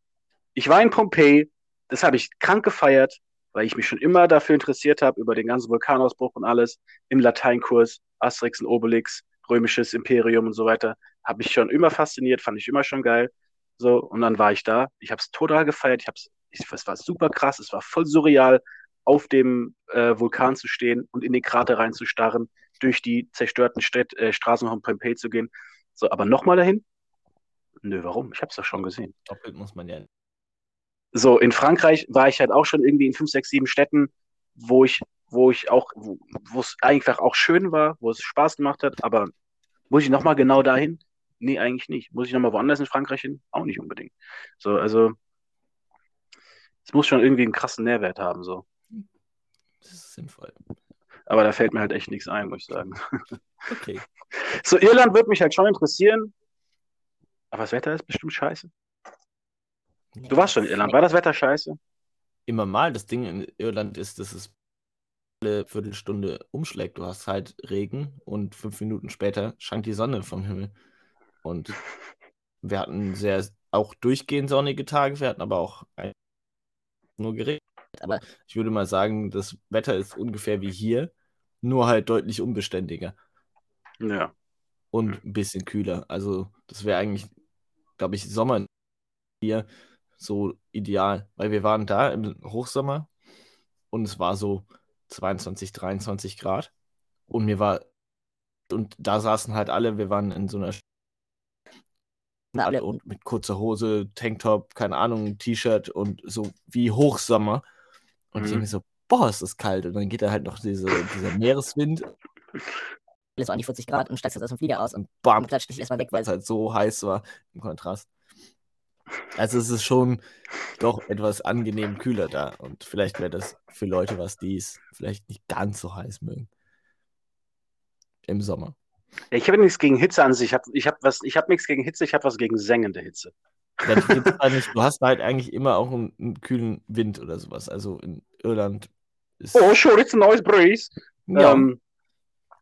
Ich war in Pompeji, das habe ich krank gefeiert, weil ich mich schon immer dafür interessiert habe, über den ganzen Vulkanausbruch und alles, im Lateinkurs, Asterix und Obelix, römisches Imperium und so weiter. Habe mich schon immer fasziniert, fand ich immer schon geil. So, und dann war ich da. Ich habe es total gefeiert. Ich hab's, ich, es war super krass, es war voll surreal, auf dem äh, Vulkan zu stehen und in den Krater reinzustarren, durch die zerstörten Städt, äh, Straßen von Pompeji zu gehen. So, aber nochmal dahin? Nö, warum? Ich habe es doch schon gesehen. Doppelt muss man ja. So, in Frankreich war ich halt auch schon irgendwie in fünf, sechs, sieben Städten, wo ich, wo ich auch, wo es einfach auch schön war, wo es Spaß gemacht hat, aber muss ich nochmal genau dahin? Nee, eigentlich nicht. Muss ich nochmal woanders in Frankreich hin? Auch nicht unbedingt. So, also, es muss schon irgendwie einen krassen Nährwert haben, so. Das ist sinnvoll. Aber da fällt mir halt echt nichts ein, muss ich sagen. Okay. So, Irland würde mich halt schon interessieren, aber das Wetter ist bestimmt scheiße. Du warst schon in Irland. War das Wetter scheiße? Immer mal. Das Ding in Irland ist, dass es alle Viertelstunde umschlägt. Du hast halt Regen und fünf Minuten später scheint die Sonne vom Himmel. Und wir hatten sehr, auch durchgehend sonnige Tage, wir hatten aber auch nur geregnet. Aber ich würde mal sagen, das Wetter ist ungefähr wie hier, nur halt deutlich unbeständiger Ja. und ein bisschen kühler. Also das wäre eigentlich, glaube ich, Sommer hier so ideal, weil wir waren da im Hochsommer und es war so 22, 23 Grad und mir war und da saßen halt alle, wir waren in so einer alle und mit kurzer Hose, Tanktop, keine Ahnung, T-Shirt und so wie Hochsommer. Und ich Mhm. denke mir so, boah, ist das kalt. Und dann geht da halt noch diese, dieser Meereswind alles so an die 40 Grad und steigst jetzt aus dem Flieger aus und bam, klatscht dich erstmal weg, weil es halt so heiß war im Kontrast. Also es ist schon doch etwas angenehm kühler da. Und vielleicht wäre das für Leute was, die es vielleicht nicht ganz so heiß mögen. Im Sommer. Ja, ich habe nichts gegen Hitze an sich. Ich habe ich hab was, ich habe nichts gegen Hitze, ich habe was gegen sengende Hitze. Halt. Du hast halt eigentlich immer auch einen, einen kühlen Wind oder sowas. Also in Irland ist. Oh, sure, it's a nice breeze. ja, Ähm,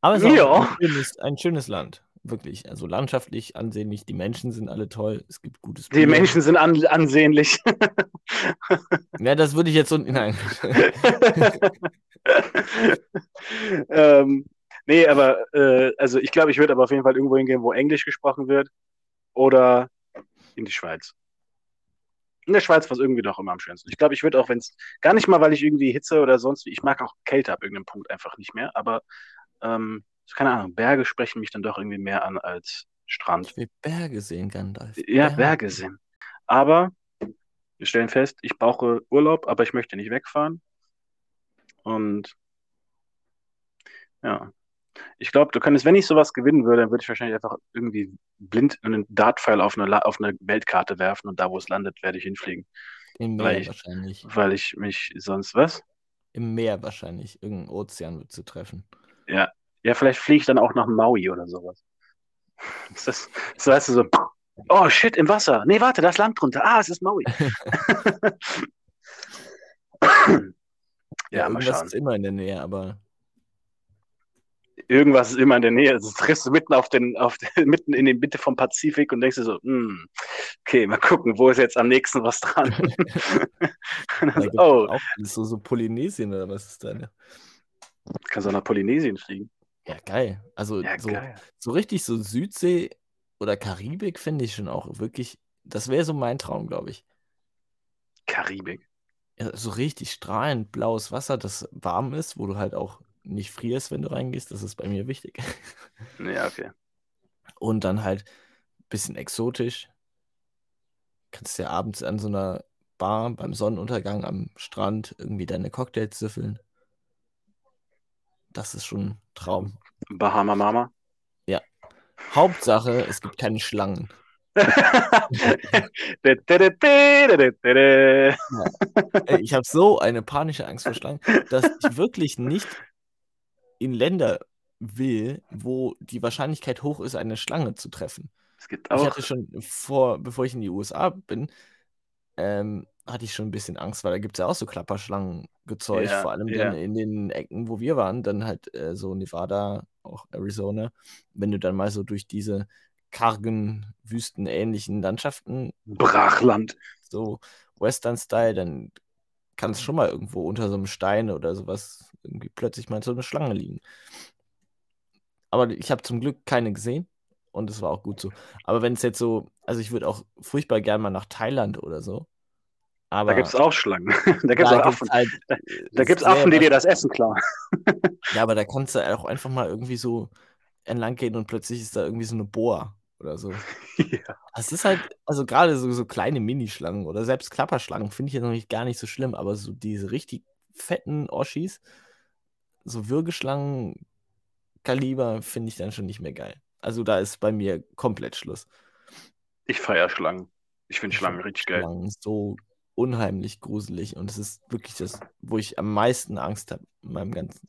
aber es ist ja. ein, schönes, ein schönes Land. Wirklich. Also landschaftlich ansehnlich. Die Menschen sind alle toll. Es gibt gutes die Menschen sind an, ansehnlich. Ja, das würde ich jetzt so. Nein. ähm, nee, aber äh, also ich glaube, ich würde aber auf jeden Fall irgendwo hingehen, wo Englisch gesprochen wird. Oder in die Schweiz. In der Schweiz war es irgendwie doch immer am schönsten. Ich glaube, ich würde auch, wenn es gar nicht mal, weil ich irgendwie Hitze oder sonst, ich mag auch Kälte ab irgendeinem Punkt einfach nicht mehr, aber ähm, keine Ahnung, Berge sprechen mich dann doch irgendwie mehr an als Strand. Ich will Berge sehen, Gandalf. Ja, Berge sind. Aber wir stellen fest, ich brauche Urlaub, aber ich möchte nicht wegfahren. Und ja, ich glaube, du könntest, wenn ich sowas gewinnen würde, dann würde ich wahrscheinlich einfach irgendwie blind einen Dartpfeil auf eine, La- auf eine Weltkarte werfen und da, wo es landet, werde ich hinfliegen. Im weil Meer ich- wahrscheinlich. Weil ich mich sonst was? im Meer wahrscheinlich. Irgendein Ozean wird zu treffen. Ja. Ja, vielleicht fliege ich dann auch nach Maui oder sowas. Ist das, so heißt du so, oh shit, im Wasser. Nee, warte, da ist Land drunter. Ah, es ist Maui. ja, mal irgendwas schauen. ist immer in der Nähe, aber Irgendwas ist immer in der Nähe. Also triffst du mitten auf den, auf den, mitten in die Mitte vom Pazifik und denkst dir so, hm, okay, mal gucken, wo ist jetzt am nächsten was dran? Und dann da so, gibt oh, auch alles so, so Polynesien oder was ist da? ne? kannst du nach Polynesien fliegen. Ja, geil. Also Ja, so, geil. so richtig so Südsee oder Karibik finde ich schon auch wirklich, das wäre so mein Traum, glaube ich. Karibik. Ja, so richtig strahlend blaues Wasser, das warm ist, wo du halt auch nicht frierst, wenn du reingehst. Das ist bei mir wichtig. Ja, okay. Und dann halt ein bisschen exotisch. Kannst ja abends an so einer Bar beim Sonnenuntergang am Strand irgendwie deine Cocktails süffeln. Das ist schon ein Traum. Bahama Mama. Hauptsache, es gibt keine Schlangen. Ich habe so eine panische Angst vor Schlangen, dass ich wirklich nicht in Länder will, wo die Wahrscheinlichkeit hoch ist, eine Schlange zu treffen. Es gibt Ich auch. hatte schon vor, bevor ich in die USA bin, ähm, hatte ich schon ein bisschen Angst, weil da gibt es ja auch so Klapperschlangengezeugs, Ja, vor allem ja. dann in den Ecken, wo wir waren, dann halt äh, so Nevada, auch Arizona. Wenn du dann mal so durch diese kargen, wüstenähnlichen Landschaften Brachland. so Western-Style, dann kann es schon mal irgendwo unter so einem Stein oder sowas irgendwie plötzlich mal so eine Schlange liegen. Aber ich habe zum Glück keine gesehen und es war auch gut so. Aber wenn es jetzt so, also ich würde auch furchtbar gern mal nach Thailand oder so. Aber Da gibt es auch Schlangen. Da gibt es Affen. halt, Da gibt es Affen, die dir das Essen klauen. Ja, aber da kannst du auch einfach mal irgendwie so entlang gehen und plötzlich ist da irgendwie so eine Boa oder so. ja. Das ist halt, also gerade so, so kleine Minischlangen oder selbst Klapperschlangen finde ich ja noch nicht gar nicht so schlimm, aber so diese richtig fetten Oschis, so Würgeschlangen Kaliber finde ich dann schon nicht mehr geil. Also da ist bei mir komplett Schluss. Ich feiere Schlangen. Ich finde Schlangen find richtig geil. Schlangen so unheimlich gruselig und es ist wirklich das, wo ich am meisten Angst habe in meinem ganzen.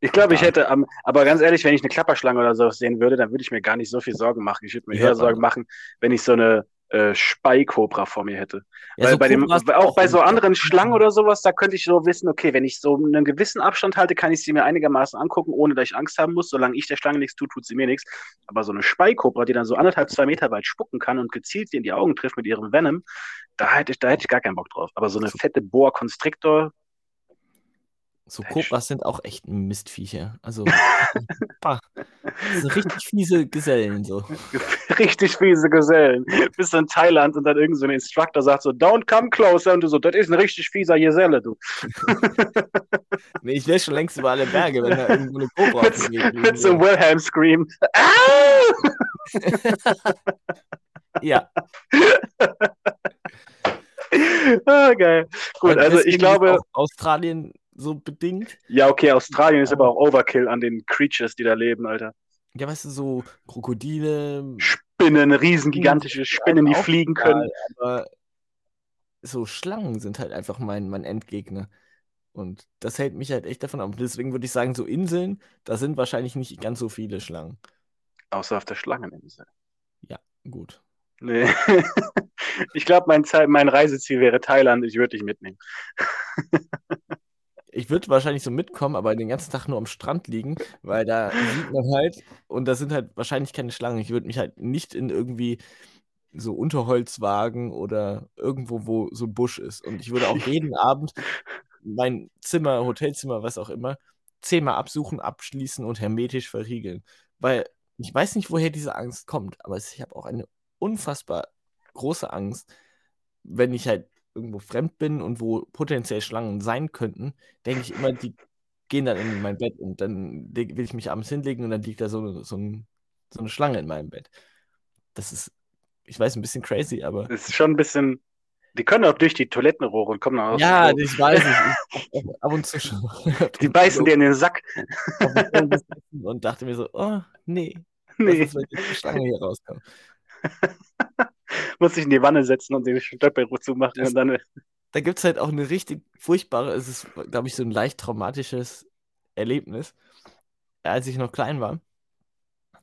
Ich glaube, ich Ja. hätte, am, aber ganz ehrlich, wenn ich eine Klapperschlange oder so sehen würde, dann würde ich mir gar nicht so viel Sorgen machen. Ich würde mir Die eher Sorgen machen, wenn ich so eine äh, Speikobra vor mir hätte. Ja, Weil so bei dem, auch bei so anderen Schlangen oder sowas, da könnte ich so wissen, okay, wenn ich so einen gewissen Abstand halte, kann ich sie mir einigermaßen angucken, ohne dass ich Angst haben muss. Solange ich der Schlange nichts tue, tut sie mir nichts. Aber so eine Speikobra, die dann so anderthalb, zwei Meter weit spucken kann und gezielt dir in die Augen trifft mit ihrem Venom, da hätte ich, da hätte ich gar keinen Bock drauf. Aber so eine fette Boa Constrictor, So. Kobras sind auch echt Mistviecher. Also, das sind richtig fiese Gesellen so. richtig fiese Gesellen. Bist in Thailand und dann irgend so ein Instructor sagt so, don't come closer. Und du so, das ist ein richtig fieser Geselle, du. Nee, ich wäre schon längst über alle Berge, wenn da irgendwo eine Kobra mit, auf mit so einem Wilhelm Scream. Ah! Ja, ah, geil. Gut, also ich glaube, Australien so bedingt. ja, okay, Australien ist aber auch Overkill an den Creatures, die da leben, Alter. Ja, weißt du, so Krokodile. Spinnen, riesengigantische Spinnen, die fliegen können. Aber so Schlangen sind halt einfach mein, mein Endgegner. Und das hält mich halt echt davon ab. Deswegen würde ich sagen, so Inseln, da sind wahrscheinlich nicht ganz so viele Schlangen. Außer auf der Schlangeninsel. Gut. Nee. ich glaube, mein, mein Reiseziel wäre Thailand. Ich würde dich mitnehmen. Ich würde wahrscheinlich so mitkommen, aber den ganzen Tag nur am Strand liegen, weil da sieht man halt, und da sind halt wahrscheinlich keine Schlangen. Ich würde mich halt nicht in irgendwie so Unterholzwagen oder irgendwo, wo so ein Busch ist. Und ich würde auch jeden Abend mein Zimmer, Hotelzimmer, was auch immer, zehnmal absuchen, abschließen und hermetisch verriegeln. Weil ich weiß nicht, woher diese Angst kommt, aber ich habe auch eine unfassbar große Angst, wenn ich halt irgendwo fremd bin und wo potenziell Schlangen sein könnten, denke ich immer, die gehen dann in mein Bett und dann will ich mich abends hinlegen und dann liegt da so, so, ein, so eine Schlange in meinem Bett. Das ist, ich weiß, ein bisschen crazy, aber. Das ist schon ein bisschen. Die können auch durch die Toilettenrohre und kommen dann aus. Ja, ich weiß es. Ich, ab und zu schon. Die beißen dir in den Sack. und dachte mir so, oh, nee, was Nee, ist, wenn eine Schlange hier rauskommt? muss sich in die Wanne setzen und den Stöppel zumachen Das- und dann. da gibt es halt auch eine richtig furchtbare, es ist, glaube ich, so ein leicht traumatisches Erlebnis, als ich noch klein war.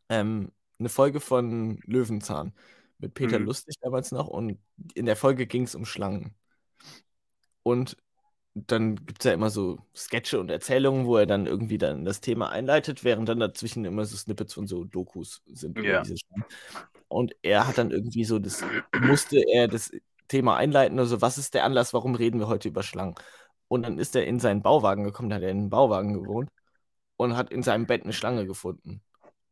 Ähm, eine Folge von Löwenzahn mit Peter Mhm. Lustig damals noch und in der Folge ging es um Schlangen. Und dann gibt es ja immer so Sketche und Erzählungen, wo er dann irgendwie dann das Thema einleitet, während dann dazwischen immer so Snippets von so Dokus sind Ja. Und er hat dann irgendwie so, das musste er das Thema einleiten, also was ist der Anlass, warum reden wir heute über Schlangen? Und dann ist er in seinen Bauwagen gekommen, da hat er in einem Bauwagen gewohnt und hat in seinem Bett eine Schlange gefunden.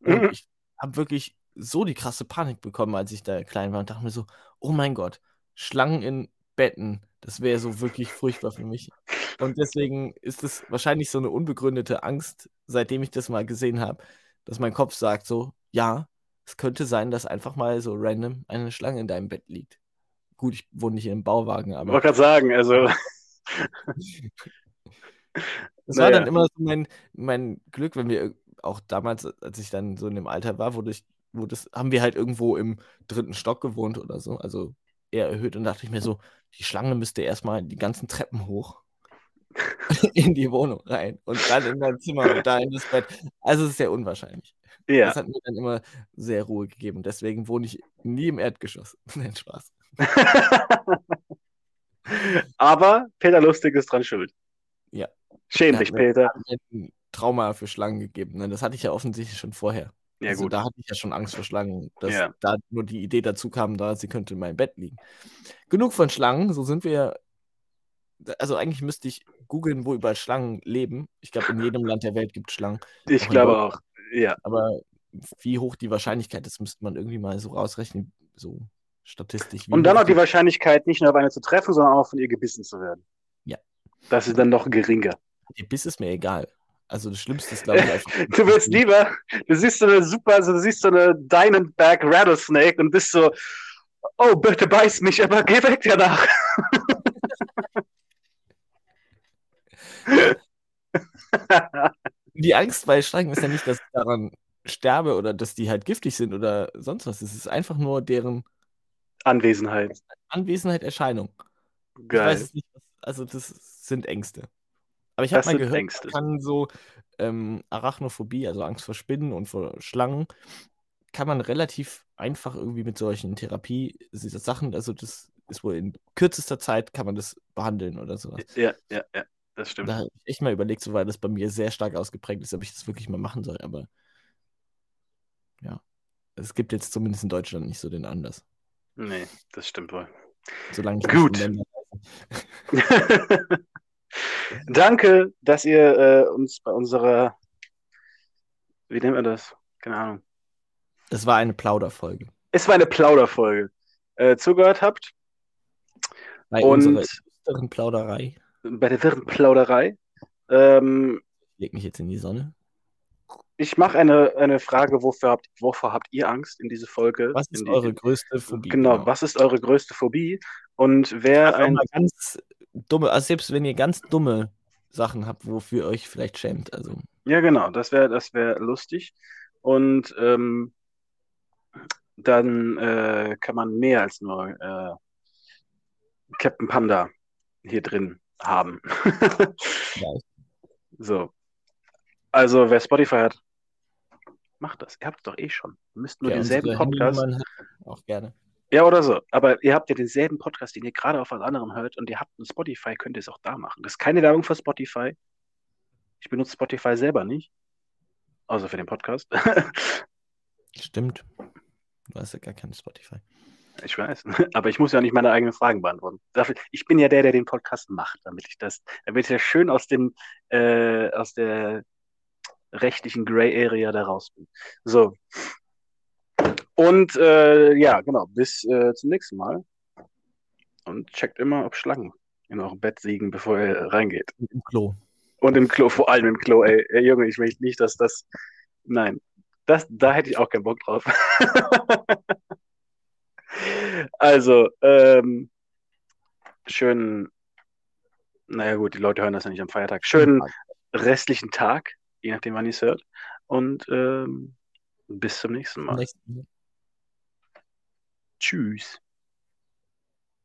Und Mhm. ich habe wirklich so die krasse Panik bekommen, als ich da klein war und dachte mir so, oh mein Gott, Schlangen in Betten, das wäre so wirklich furchtbar für mich. Und deswegen ist es wahrscheinlich so eine unbegründete Angst, seitdem ich das mal gesehen habe, dass mein Kopf sagt so, ja, es könnte sein, dass einfach mal so random eine Schlange in deinem Bett liegt. Gut, ich wohne nicht in einem Bauwagen, Ich aber wollte gerade sagen, also, Das war dann Naja. immer so mein, mein Glück, wenn wir auch damals, als ich dann so in dem Alter war, wurde ich, wo das, haben wir halt irgendwo im dritten Stock gewohnt oder so, also eher erhöht und dachte ich mir so, die Schlange müsste erstmal die ganzen Treppen hoch in die Wohnung rein und dann in mein Zimmer und da in das Bett. Also es ist sehr unwahrscheinlich. ja. Das hat mir dann immer sehr Ruhe gegeben deswegen wohne ich nie im Erdgeschoss. Nein, Spaß. Aber Peter Lustig ist dran schuld. Ja. Schäm dich, Peter. Trauma für Schlangen gegeben. ne? Das hatte ich ja offensichtlich schon vorher. Ja, also gut. da hatte ich ja schon Angst vor Schlangen, dass Ja. da nur die Idee dazu kam, da sie könnte in meinem Bett liegen. Genug von Schlangen, so sind wir. Also eigentlich müsste ich googeln, wo überall Schlangen leben. Ich glaube, in jedem Land der Welt gibt es Schlangen. Ich auch glaube auch. Ja. Aber wie hoch die Wahrscheinlichkeit ist, müsste man irgendwie mal so rausrechnen, so statistisch. Und dann noch die Wahrscheinlichkeit, nicht nur auf eine zu treffen, sondern auch von ihr gebissen zu werden. Ja. Das ist dann noch geringer. Der Biss ist mir egal. Also das Schlimmste ist, glaube ich, einfach. Du willst lieber, du siehst so eine super, also du siehst so eine Diamondback Rattlesnake und bist so, oh, bitte beiß mich, aber geh weg danach. Die Angst bei Schlangen ist ja nicht, dass ich daran sterbe oder dass die halt giftig sind oder sonst was. Es ist einfach nur deren Anwesenheit. Anwesenheit, Erscheinung. Ich Geil. weiß es nicht, also das sind Ängste. Aber ich habe mal gehört, Ängste. kann so ähm, Arachnophobie, also Angst vor Spinnen und vor Schlangen, kann man relativ einfach irgendwie mit solchen Therapie-Sachen, also das ist wohl in kürzester Zeit kann man das behandeln oder sowas. Ja, ja, ja, das stimmt. Da habe ich echt mal überlegt, so weil das bei mir sehr stark ausgeprägt ist, ob ich das wirklich mal machen soll, aber ja. Es gibt jetzt zumindest in Deutschland nicht so den Anlass. Nee, das stimmt wohl. Solange ich Gut. Danke, dass ihr äh, uns bei unserer, wie nennt man das? Keine Ahnung. Das war eine Plauderfolge. Es war eine Plauderfolge. Äh, zugehört habt Bei Und- düsteren Plauderei. bei der wirren Plauderei. Ähm, Ich leg mich jetzt in die Sonne. ich mache eine, eine Frage, wofür habt, wovor habt ihr Angst in diese Folge? Was ist die, eure größte Phobie? Genau, was ist eure größte Phobie? Und wer ein ganz dumme, also selbst wenn ihr ganz dumme Sachen habt, wofür ihr euch vielleicht schämt. Also, Ja, genau, das wäre das wär lustig. Und ähm, dann äh, kann man mehr als nur äh, Captain Panda hier drin haben. So. Also, wer Spotify hat, macht das. Ihr habt es doch eh schon. Ihr müsst nur Wer denselben Podcast. Auch gerne. Ja, oder so. Aber ihr habt ja denselben Podcast, den ihr gerade auf was anderem hört und ihr habt einen Spotify, könnt ihr es auch da machen. Das ist keine Werbung für Spotify. Ich benutze Spotify selber nicht. Außer für den Podcast. Stimmt. Du hast ja gar kein Spotify. Ich weiß. Aber ich muss ja nicht meine eigenen Fragen beantworten. Ich bin ja der, der den Podcast macht, damit ich das, damit ich ja schön aus dem, äh, aus der rechtlichen Gray Area da raus bin. So. Und äh, ja, genau, bis äh, zum nächsten Mal. Und checkt immer, ob Schlangen in eurem Bett liegen, bevor ihr reingeht. Und Im Klo. Und im Klo, vor allem im Klo, ey. ey Junge, ich möchte nicht, dass das. Nein. Das, da hätte ich auch keinen Bock drauf. also, ähm, schönen, naja gut, die Leute hören das ja nicht am Feiertag. Schönen restlichen Tag, je nachdem, wann ihr es hört. Und ähm, bis zum nächsten Mal. Nächsten- choose.